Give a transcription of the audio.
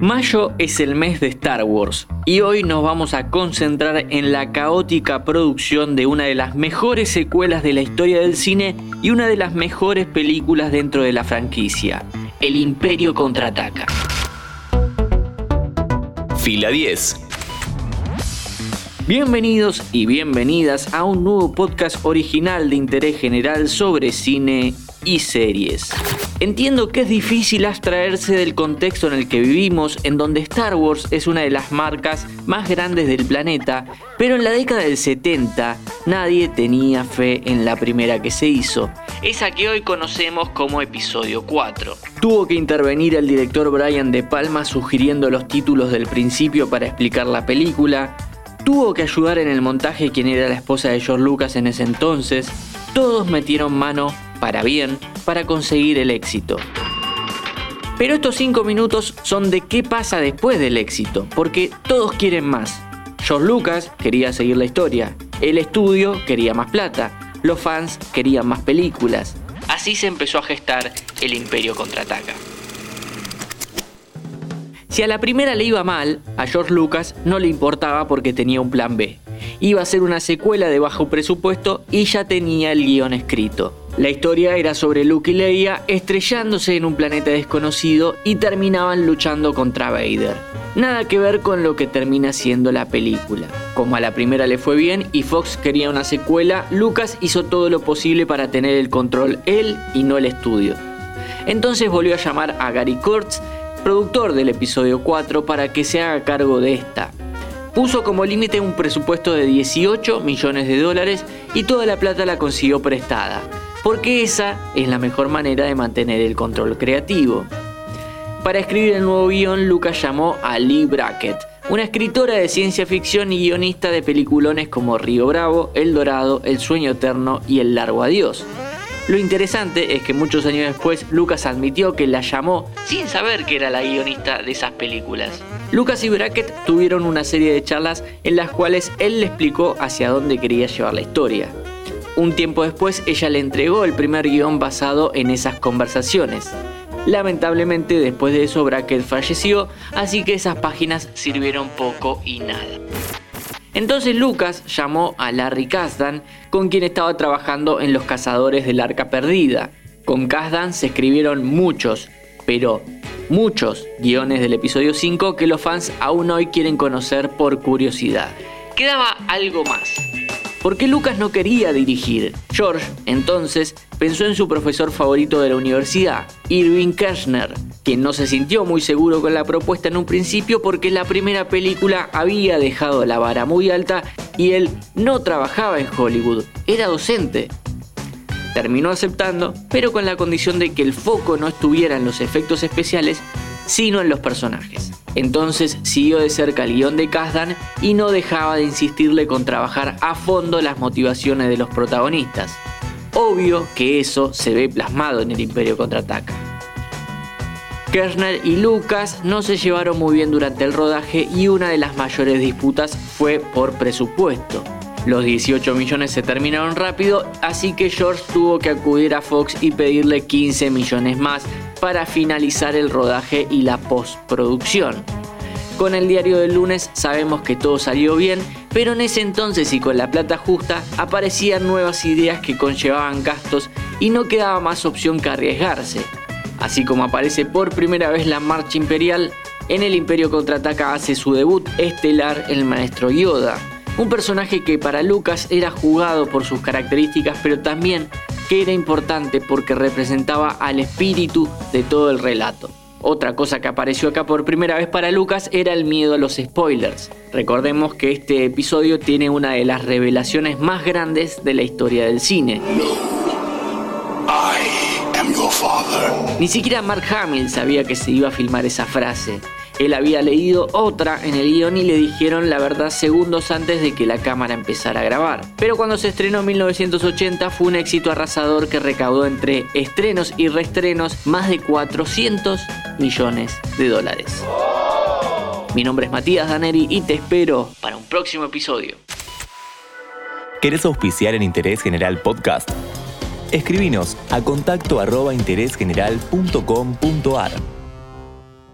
Mayo es el mes de Star Wars y hoy nos vamos a concentrar en la caótica producción de una de las mejores secuelas de la historia del cine y una de las mejores películas dentro de la franquicia, El Imperio contraataca. Fila 10. Bienvenidos y bienvenidas a un nuevo podcast original de interés general sobre cine y series. Entiendo que es difícil abstraerse del contexto en el que vivimos, en donde Star Wars es una de las marcas más grandes del planeta, pero en la década del 70 nadie tenía fe en la primera que se hizo, esa que hoy conocemos como episodio 4. Tuvo que intervenir el director Brian De Palma sugiriendo los títulos del principio para explicar la película, tuvo que ayudar en el montaje quien era la esposa de George Lucas en ese entonces, todos metieron mano para bien, para conseguir el éxito. Pero estos 5 minutos son de qué pasa después del éxito, porque todos quieren más. George Lucas quería seguir la historia, el estudio quería más plata, los fans querían más películas. Así se empezó a gestar el Imperio contraataca. Si a la primera le iba mal, a George Lucas no le importaba porque tenía un plan B. Iba a ser una secuela de bajo presupuesto y ya tenía el guion escrito. La historia era sobre Luke y Leia estrellándose en un planeta desconocido y terminaban luchando contra Vader. Nada que ver con lo que termina siendo la película. Como a la primera le fue bien y Fox quería una secuela, Lucas hizo todo lo posible para tener el control él y no el estudio. Entonces volvió a llamar a Gary Kurtz, productor del episodio 4, para que se haga cargo de esta. Puso como límite un presupuesto de 18 millones de dólares y toda la plata la consiguió prestada porque esa es la mejor manera de mantener el control creativo. Para escribir el nuevo guion, Lucas llamó a Lee Brackett, una escritora de ciencia ficción y guionista de peliculones como Río Bravo, El Dorado, El Sueño Eterno y El Largo Adiós. Lo interesante es que muchos años después Lucas admitió que la llamó sin saber que era la guionista de esas películas. Lucas y Brackett tuvieron una serie de charlas en las cuales él le explicó hacia dónde quería llevar la historia. Un tiempo después ella le entregó el primer guion basado en esas conversaciones. Lamentablemente después de eso Brackett falleció, así que esas páginas sirvieron poco y nada. Entonces Lucas llamó a Larry Kasdan, con quien estaba trabajando en Los Cazadores del Arca Perdida. Con Kasdan se escribieron muchos, pero muchos guiones del episodio 5 que los fans aún hoy quieren conocer por curiosidad. Quedaba algo más porque Lucas no quería dirigir. George, entonces, pensó en su profesor favorito de la universidad, Irving Kirchner, quien no se sintió muy seguro con la propuesta en un principio porque la primera película había dejado la vara muy alta y él no trabajaba en Hollywood, era docente. Terminó aceptando, pero con la condición de que el foco no estuviera en los efectos especiales, sino en los personajes. Entonces siguió de cerca el guion de Kazdan y no dejaba de insistirle con trabajar a fondo las motivaciones de los protagonistas. Obvio que eso se ve plasmado en el Imperio Contraataca. Kirchner y Lucas no se llevaron muy bien durante el rodaje y una de las mayores disputas fue por presupuesto. Los 18 millones se terminaron rápido, así que George tuvo que acudir a Fox y pedirle 15 millones más para finalizar el rodaje y la postproducción. Con el diario del lunes sabemos que todo salió bien, pero en ese entonces y con la plata justa aparecían nuevas ideas que conllevaban gastos y no quedaba más opción que arriesgarse. Así como aparece por primera vez la marcha imperial, en el Imperio Contraataca hace su debut estelar el maestro Yoda, un personaje que para Lucas era jugado por sus características, pero también que era importante porque representaba al espíritu de todo el relato. Otra cosa que apareció acá por primera vez para Lucas era el miedo a los spoilers. Recordemos que este episodio tiene una de las revelaciones más grandes de la historia del cine. Ni siquiera Mark Hamill sabía que se iba a filmar esa frase. Él había leído otra en el guion y le dijeron la verdad segundos antes de que la cámara empezara a grabar. Pero cuando se estrenó en 1980 fue un éxito arrasador que recaudó entre estrenos y reestrenos más de 400 millones de dólares. Mi nombre es Matías Daneri y te espero para un próximo episodio. ¿Querés auspiciar en Interés General Podcast? Escribinos a contacto interésgeneral.com.ar